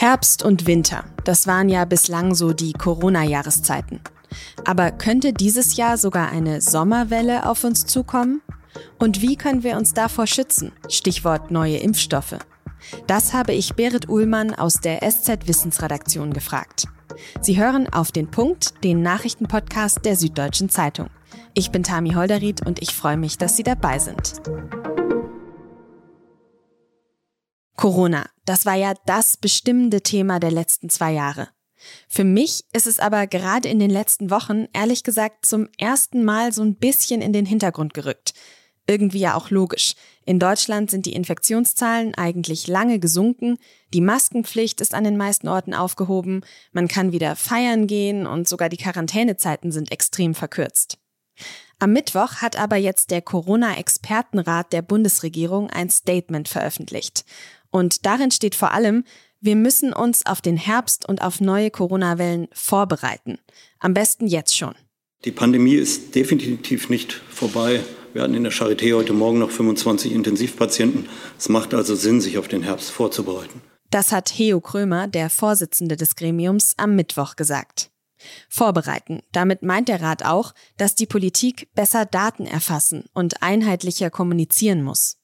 Herbst und Winter, das waren ja bislang so die Corona-Jahreszeiten. Aber könnte dieses Jahr sogar eine Sommerwelle auf uns zukommen? Und wie können wir uns davor schützen? Stichwort neue Impfstoffe. Das habe ich Berit Uhlmann aus der SZ Wissensredaktion gefragt. Sie hören auf den Punkt, den Nachrichtenpodcast der Süddeutschen Zeitung. Ich bin Tami Holderried und ich freue mich, dass Sie dabei sind. Corona, das war ja das bestimmende Thema der letzten zwei Jahre. Für mich ist es aber gerade in den letzten Wochen ehrlich gesagt zum ersten Mal so ein bisschen in den Hintergrund gerückt. Irgendwie ja auch logisch. In Deutschland sind die Infektionszahlen eigentlich lange gesunken, die Maskenpflicht ist an den meisten Orten aufgehoben, man kann wieder feiern gehen und sogar die Quarantänezeiten sind extrem verkürzt. Am Mittwoch hat aber jetzt der Corona-Expertenrat der Bundesregierung ein Statement veröffentlicht. Und darin steht vor allem, wir müssen uns auf den Herbst und auf neue Corona-Wellen vorbereiten. Am besten jetzt schon. Die Pandemie ist definitiv nicht vorbei. Wir hatten in der Charité heute Morgen noch 25 Intensivpatienten. Es macht also Sinn, sich auf den Herbst vorzubereiten. Das hat Heo Krömer, der Vorsitzende des Gremiums, am Mittwoch gesagt. Vorbereiten. Damit meint der Rat auch, dass die Politik besser Daten erfassen und einheitlicher kommunizieren muss.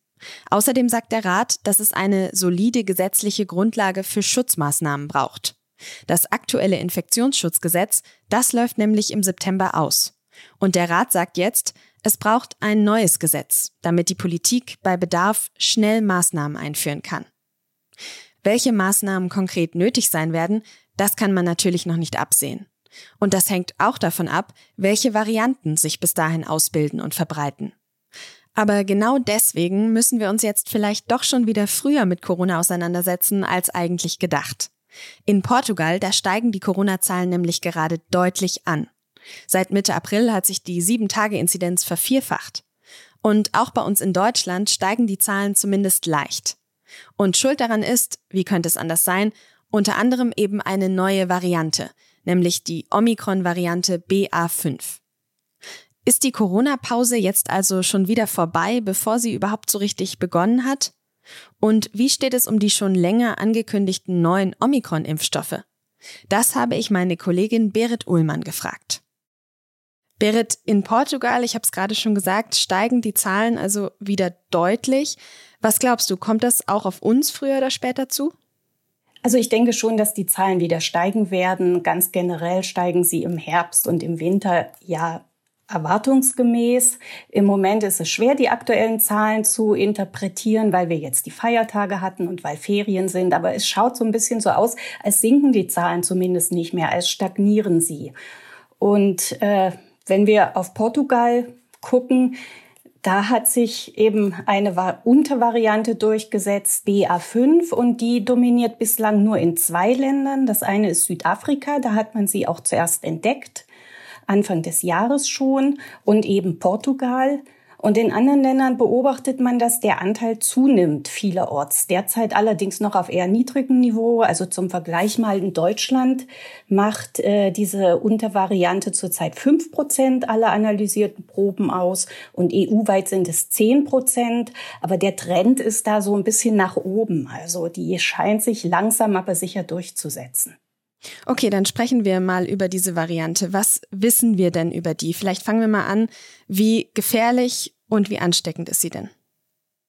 Außerdem sagt der Rat, dass es eine solide gesetzliche Grundlage für Schutzmaßnahmen braucht. Das aktuelle Infektionsschutzgesetz, das läuft nämlich im September aus. Und der Rat sagt jetzt, es braucht ein neues Gesetz, damit die Politik bei Bedarf schnell Maßnahmen einführen kann. Welche Maßnahmen konkret nötig sein werden, das kann man natürlich noch nicht absehen. Und das hängt auch davon ab, welche Varianten sich bis dahin ausbilden und verbreiten. Aber genau deswegen müssen wir uns jetzt vielleicht doch schon wieder früher mit Corona auseinandersetzen als eigentlich gedacht. In Portugal, da steigen die Corona-Zahlen nämlich gerade deutlich an. Seit Mitte April hat sich die 7-Tage-Inzidenz vervierfacht. Und auch bei uns in Deutschland steigen die Zahlen zumindest leicht. Und Schuld daran ist, wie könnte es anders sein, unter anderem eben eine neue Variante, nämlich die Omikron-Variante BA5. Ist die Corona-Pause jetzt also schon wieder vorbei, bevor sie überhaupt so richtig begonnen hat? Und wie steht es um die schon länger angekündigten neuen Omikron-Impfstoffe? Das habe ich meine Kollegin Berit Uhlmann gefragt. Berit, in Portugal, ich habe es gerade schon gesagt, steigen die Zahlen also wieder deutlich. Was glaubst du, kommt das auch auf uns früher oder später zu? Also ich denke schon, dass die Zahlen wieder steigen werden. Ganz generell steigen sie im Herbst und im Winter ja erwartungsgemäß. Im Moment ist es schwer, die aktuellen Zahlen zu interpretieren, weil wir jetzt die Feiertage hatten und weil Ferien sind. Aber es schaut so ein bisschen so aus, als sinken die Zahlen zumindest nicht mehr, als stagnieren sie. Und äh, wenn wir auf Portugal gucken, da hat sich eben eine Untervariante durchgesetzt, BA5, und die dominiert bislang nur in zwei Ländern. Das eine ist Südafrika, da hat man sie auch zuerst entdeckt. Anfang des Jahres schon und eben Portugal. Und in anderen Ländern beobachtet man, dass der Anteil zunimmt vielerorts. Derzeit allerdings noch auf eher niedrigem Niveau. Also zum Vergleich mal in Deutschland macht äh, diese Untervariante zurzeit fünf Prozent aller analysierten Proben aus und EU-weit sind es zehn Prozent. Aber der Trend ist da so ein bisschen nach oben. Also die scheint sich langsam aber sicher durchzusetzen. Okay, dann sprechen wir mal über diese Variante. Was wissen wir denn über die? Vielleicht fangen wir mal an. Wie gefährlich und wie ansteckend ist sie denn?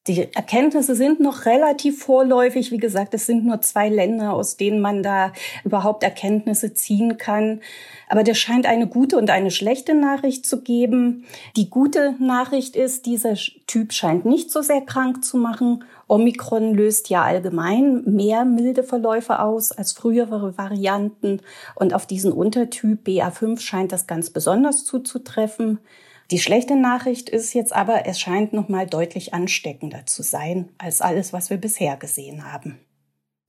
Die Erkenntnisse sind noch relativ vorläufig. Wie gesagt, es sind nur zwei Länder, aus denen man da überhaupt Erkenntnisse ziehen kann. Aber das scheint eine gute und eine schlechte Nachricht zu geben. Die gute Nachricht ist, dieser Typ scheint nicht so sehr krank zu machen. Omikron löst ja allgemein mehr milde Verläufe aus als frühere Varianten. Und auf diesen Untertyp BA5 scheint das ganz besonders zuzutreffen. Die schlechte Nachricht ist jetzt aber, es scheint noch mal deutlich ansteckender zu sein als alles, was wir bisher gesehen haben.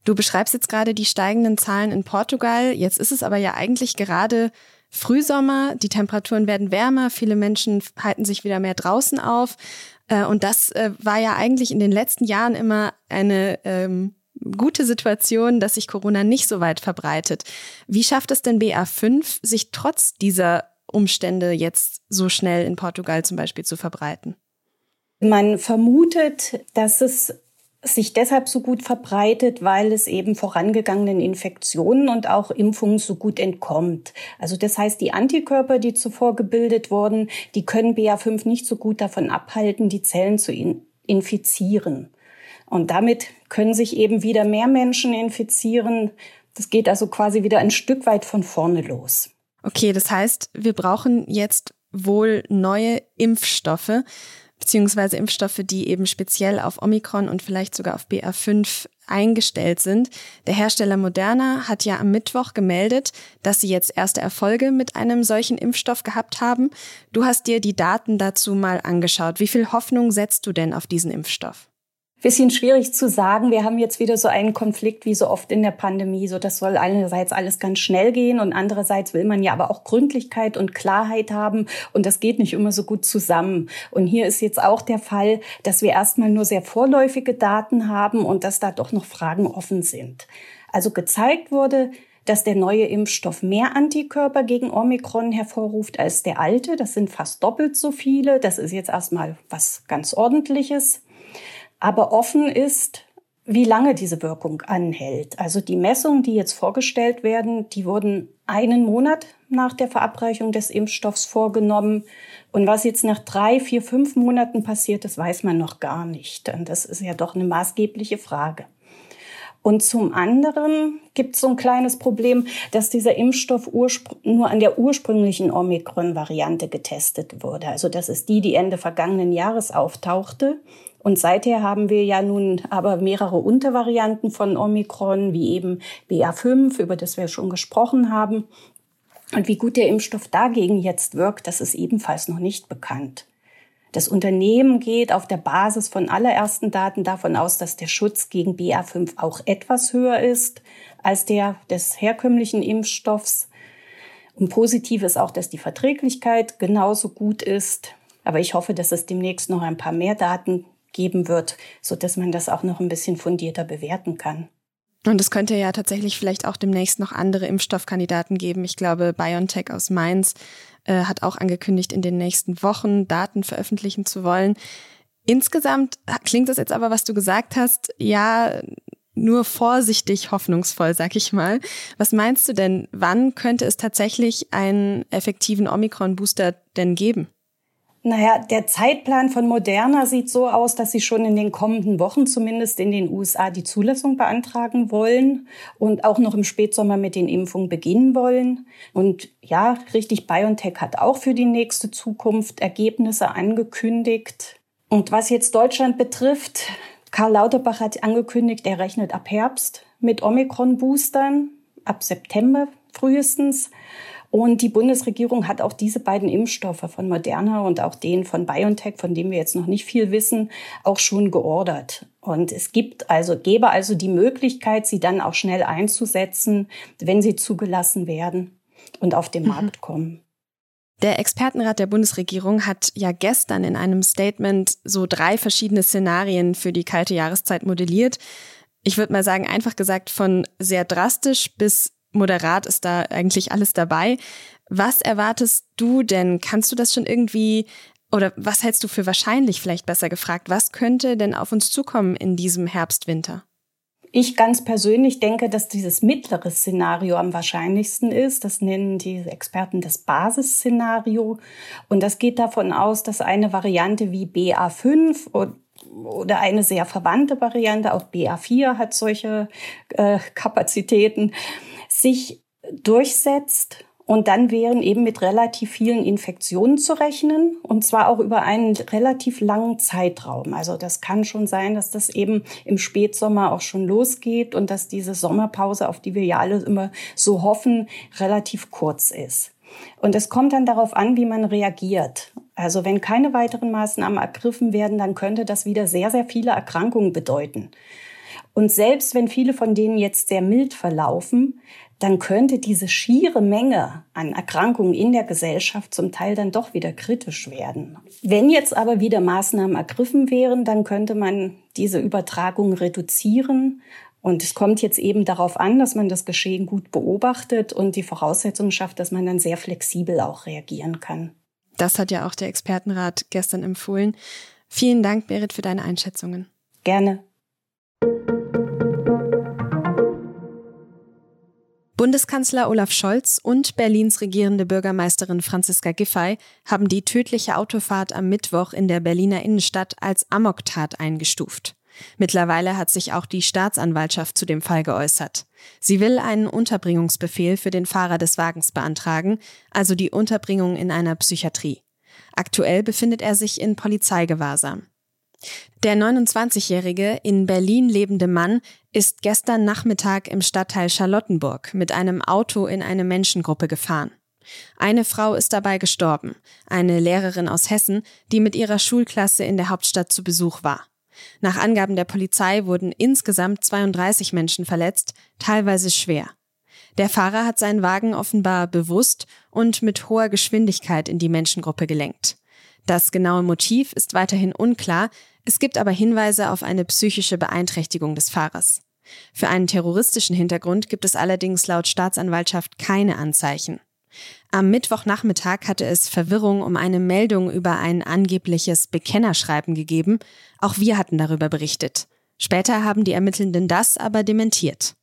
Du beschreibst jetzt gerade die steigenden Zahlen in Portugal. Jetzt ist es aber ja eigentlich gerade Frühsommer, die Temperaturen werden wärmer, viele Menschen halten sich wieder mehr draußen auf. Äh, und das äh, war ja eigentlich in den letzten Jahren immer eine ähm, gute Situation, dass sich Corona nicht so weit verbreitet. Wie schafft es denn BA5, sich trotz dieser Umstände jetzt so schnell in Portugal zum Beispiel zu verbreiten? Man vermutet, dass es sich deshalb so gut verbreitet, weil es eben vorangegangenen Infektionen und auch Impfungen so gut entkommt. Also das heißt, die Antikörper, die zuvor gebildet wurden, die können BA5 nicht so gut davon abhalten, die Zellen zu infizieren. Und damit können sich eben wieder mehr Menschen infizieren. Das geht also quasi wieder ein Stück weit von vorne los. Okay, das heißt, wir brauchen jetzt wohl neue Impfstoffe beziehungsweise Impfstoffe, die eben speziell auf Omikron und vielleicht sogar auf BA5 eingestellt sind. Der Hersteller Moderna hat ja am Mittwoch gemeldet, dass sie jetzt erste Erfolge mit einem solchen Impfstoff gehabt haben. Du hast dir die Daten dazu mal angeschaut. Wie viel Hoffnung setzt du denn auf diesen Impfstoff? Bisschen schwierig zu sagen. Wir haben jetzt wieder so einen Konflikt wie so oft in der Pandemie. So, das soll einerseits alles ganz schnell gehen und andererseits will man ja aber auch Gründlichkeit und Klarheit haben und das geht nicht immer so gut zusammen. Und hier ist jetzt auch der Fall, dass wir erstmal nur sehr vorläufige Daten haben und dass da doch noch Fragen offen sind. Also gezeigt wurde, dass der neue Impfstoff mehr Antikörper gegen Omikron hervorruft als der alte. Das sind fast doppelt so viele. Das ist jetzt erstmal was ganz ordentliches aber offen ist, wie lange diese Wirkung anhält. Also die Messungen, die jetzt vorgestellt werden, die wurden einen Monat nach der Verabreichung des Impfstoffs vorgenommen. Und was jetzt nach drei, vier, fünf Monaten passiert, das weiß man noch gar nicht. Und das ist ja doch eine maßgebliche Frage. Und zum anderen gibt es so ein kleines Problem, dass dieser Impfstoff nur an der ursprünglichen Omikron-Variante getestet wurde. Also das ist die, die Ende vergangenen Jahres auftauchte. Und seither haben wir ja nun aber mehrere Untervarianten von Omikron, wie eben BA5, über das wir schon gesprochen haben. Und wie gut der Impfstoff dagegen jetzt wirkt, das ist ebenfalls noch nicht bekannt. Das Unternehmen geht auf der Basis von allerersten Daten davon aus, dass der Schutz gegen BA5 auch etwas höher ist als der des herkömmlichen Impfstoffs. Und positiv ist auch, dass die Verträglichkeit genauso gut ist. Aber ich hoffe, dass es demnächst noch ein paar mehr Daten geben wird, so dass man das auch noch ein bisschen fundierter bewerten kann. Und es könnte ja tatsächlich vielleicht auch demnächst noch andere Impfstoffkandidaten geben. Ich glaube, BioNTech aus Mainz äh, hat auch angekündigt, in den nächsten Wochen Daten veröffentlichen zu wollen. Insgesamt klingt das jetzt aber, was du gesagt hast, ja, nur vorsichtig hoffnungsvoll, sag ich mal. Was meinst du denn, wann könnte es tatsächlich einen effektiven Omikron-Booster denn geben? Naja, der Zeitplan von Moderna sieht so aus, dass sie schon in den kommenden Wochen zumindest in den USA die Zulassung beantragen wollen und auch noch im Spätsommer mit den Impfungen beginnen wollen. Und ja, richtig, BioNTech hat auch für die nächste Zukunft Ergebnisse angekündigt. Und was jetzt Deutschland betrifft, Karl Lauterbach hat angekündigt, er rechnet ab Herbst mit Omikron-Boostern, ab September frühestens. Und die Bundesregierung hat auch diese beiden Impfstoffe von Moderna und auch den von BioNTech, von dem wir jetzt noch nicht viel wissen, auch schon geordert. Und es gibt also, gäbe also die Möglichkeit, sie dann auch schnell einzusetzen, wenn sie zugelassen werden und auf den mhm. Markt kommen. Der Expertenrat der Bundesregierung hat ja gestern in einem Statement so drei verschiedene Szenarien für die kalte Jahreszeit modelliert. Ich würde mal sagen, einfach gesagt, von sehr drastisch bis moderat ist da eigentlich alles dabei. Was erwartest du denn? Kannst du das schon irgendwie oder was hältst du für wahrscheinlich, vielleicht besser gefragt? Was könnte denn auf uns zukommen in diesem Herbst, Winter? Ich ganz persönlich denke, dass dieses mittlere Szenario am wahrscheinlichsten ist. Das nennen die Experten das Basisszenario. Und das geht davon aus, dass eine Variante wie BA5 oder eine sehr verwandte Variante, auch BA4 hat solche äh, Kapazitäten, sich durchsetzt. Und dann wären eben mit relativ vielen Infektionen zu rechnen und zwar auch über einen relativ langen Zeitraum. Also das kann schon sein, dass das eben im Spätsommer auch schon losgeht und dass diese Sommerpause, auf die wir ja alle immer so hoffen, relativ kurz ist. Und es kommt dann darauf an, wie man reagiert. Also wenn keine weiteren Maßnahmen ergriffen werden, dann könnte das wieder sehr, sehr viele Erkrankungen bedeuten. Und selbst wenn viele von denen jetzt sehr mild verlaufen, dann könnte diese schiere Menge an Erkrankungen in der Gesellschaft zum Teil dann doch wieder kritisch werden. Wenn jetzt aber wieder Maßnahmen ergriffen wären, dann könnte man diese Übertragung reduzieren. Und es kommt jetzt eben darauf an, dass man das Geschehen gut beobachtet und die Voraussetzungen schafft, dass man dann sehr flexibel auch reagieren kann. Das hat ja auch der Expertenrat gestern empfohlen. Vielen Dank, Berit, für deine Einschätzungen. Gerne. Bundeskanzler Olaf Scholz und Berlins regierende Bürgermeisterin Franziska Giffey haben die tödliche Autofahrt am Mittwoch in der Berliner Innenstadt als Amoktat eingestuft. Mittlerweile hat sich auch die Staatsanwaltschaft zu dem Fall geäußert. Sie will einen Unterbringungsbefehl für den Fahrer des Wagens beantragen, also die Unterbringung in einer Psychiatrie. Aktuell befindet er sich in Polizeigewahrsam. Der 29-jährige in Berlin lebende Mann ist gestern Nachmittag im Stadtteil Charlottenburg mit einem Auto in eine Menschengruppe gefahren. Eine Frau ist dabei gestorben, eine Lehrerin aus Hessen, die mit ihrer Schulklasse in der Hauptstadt zu Besuch war. Nach Angaben der Polizei wurden insgesamt 32 Menschen verletzt, teilweise schwer. Der Fahrer hat seinen Wagen offenbar bewusst und mit hoher Geschwindigkeit in die Menschengruppe gelenkt. Das genaue Motiv ist weiterhin unklar, es gibt aber Hinweise auf eine psychische Beeinträchtigung des Fahrers. Für einen terroristischen Hintergrund gibt es allerdings laut Staatsanwaltschaft keine Anzeichen. Am Mittwochnachmittag hatte es Verwirrung um eine Meldung über ein angebliches Bekennerschreiben gegeben. Auch wir hatten darüber berichtet. Später haben die Ermittelnden das aber dementiert.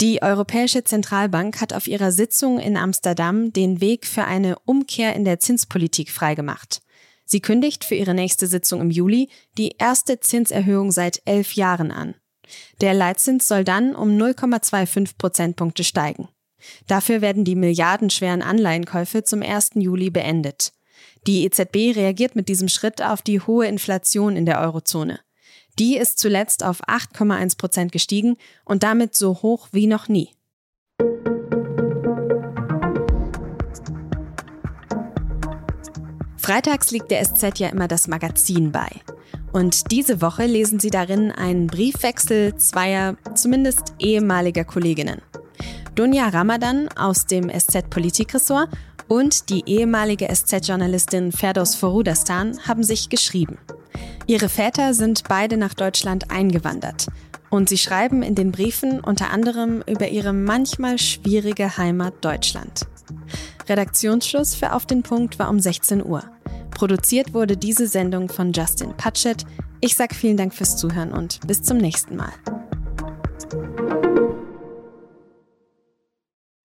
Die Europäische Zentralbank hat auf ihrer Sitzung in Amsterdam den Weg für eine Umkehr in der Zinspolitik freigemacht. Sie kündigt für ihre nächste Sitzung im Juli die erste Zinserhöhung seit elf Jahren an. Der Leitzins soll dann um 0,25 Prozentpunkte steigen. Dafür werden die milliardenschweren Anleihenkäufe zum 1. Juli beendet. Die EZB reagiert mit diesem Schritt auf die hohe Inflation in der Eurozone. Die ist zuletzt auf 8,1 Prozent gestiegen und damit so hoch wie noch nie. Freitags liegt der SZ ja immer das Magazin bei. Und diese Woche lesen Sie darin einen Briefwechsel zweier, zumindest ehemaliger Kolleginnen. Dunja Ramadan aus dem SZ Politikressort und die ehemalige SZ-Journalistin Ferdos Forudastan haben sich geschrieben. Ihre Väter sind beide nach Deutschland eingewandert und sie schreiben in den Briefen unter anderem über ihre manchmal schwierige Heimat Deutschland. Redaktionsschluss für Auf den Punkt war um 16 Uhr. Produziert wurde diese Sendung von Justin Patchett. Ich sage vielen Dank fürs Zuhören und bis zum nächsten Mal.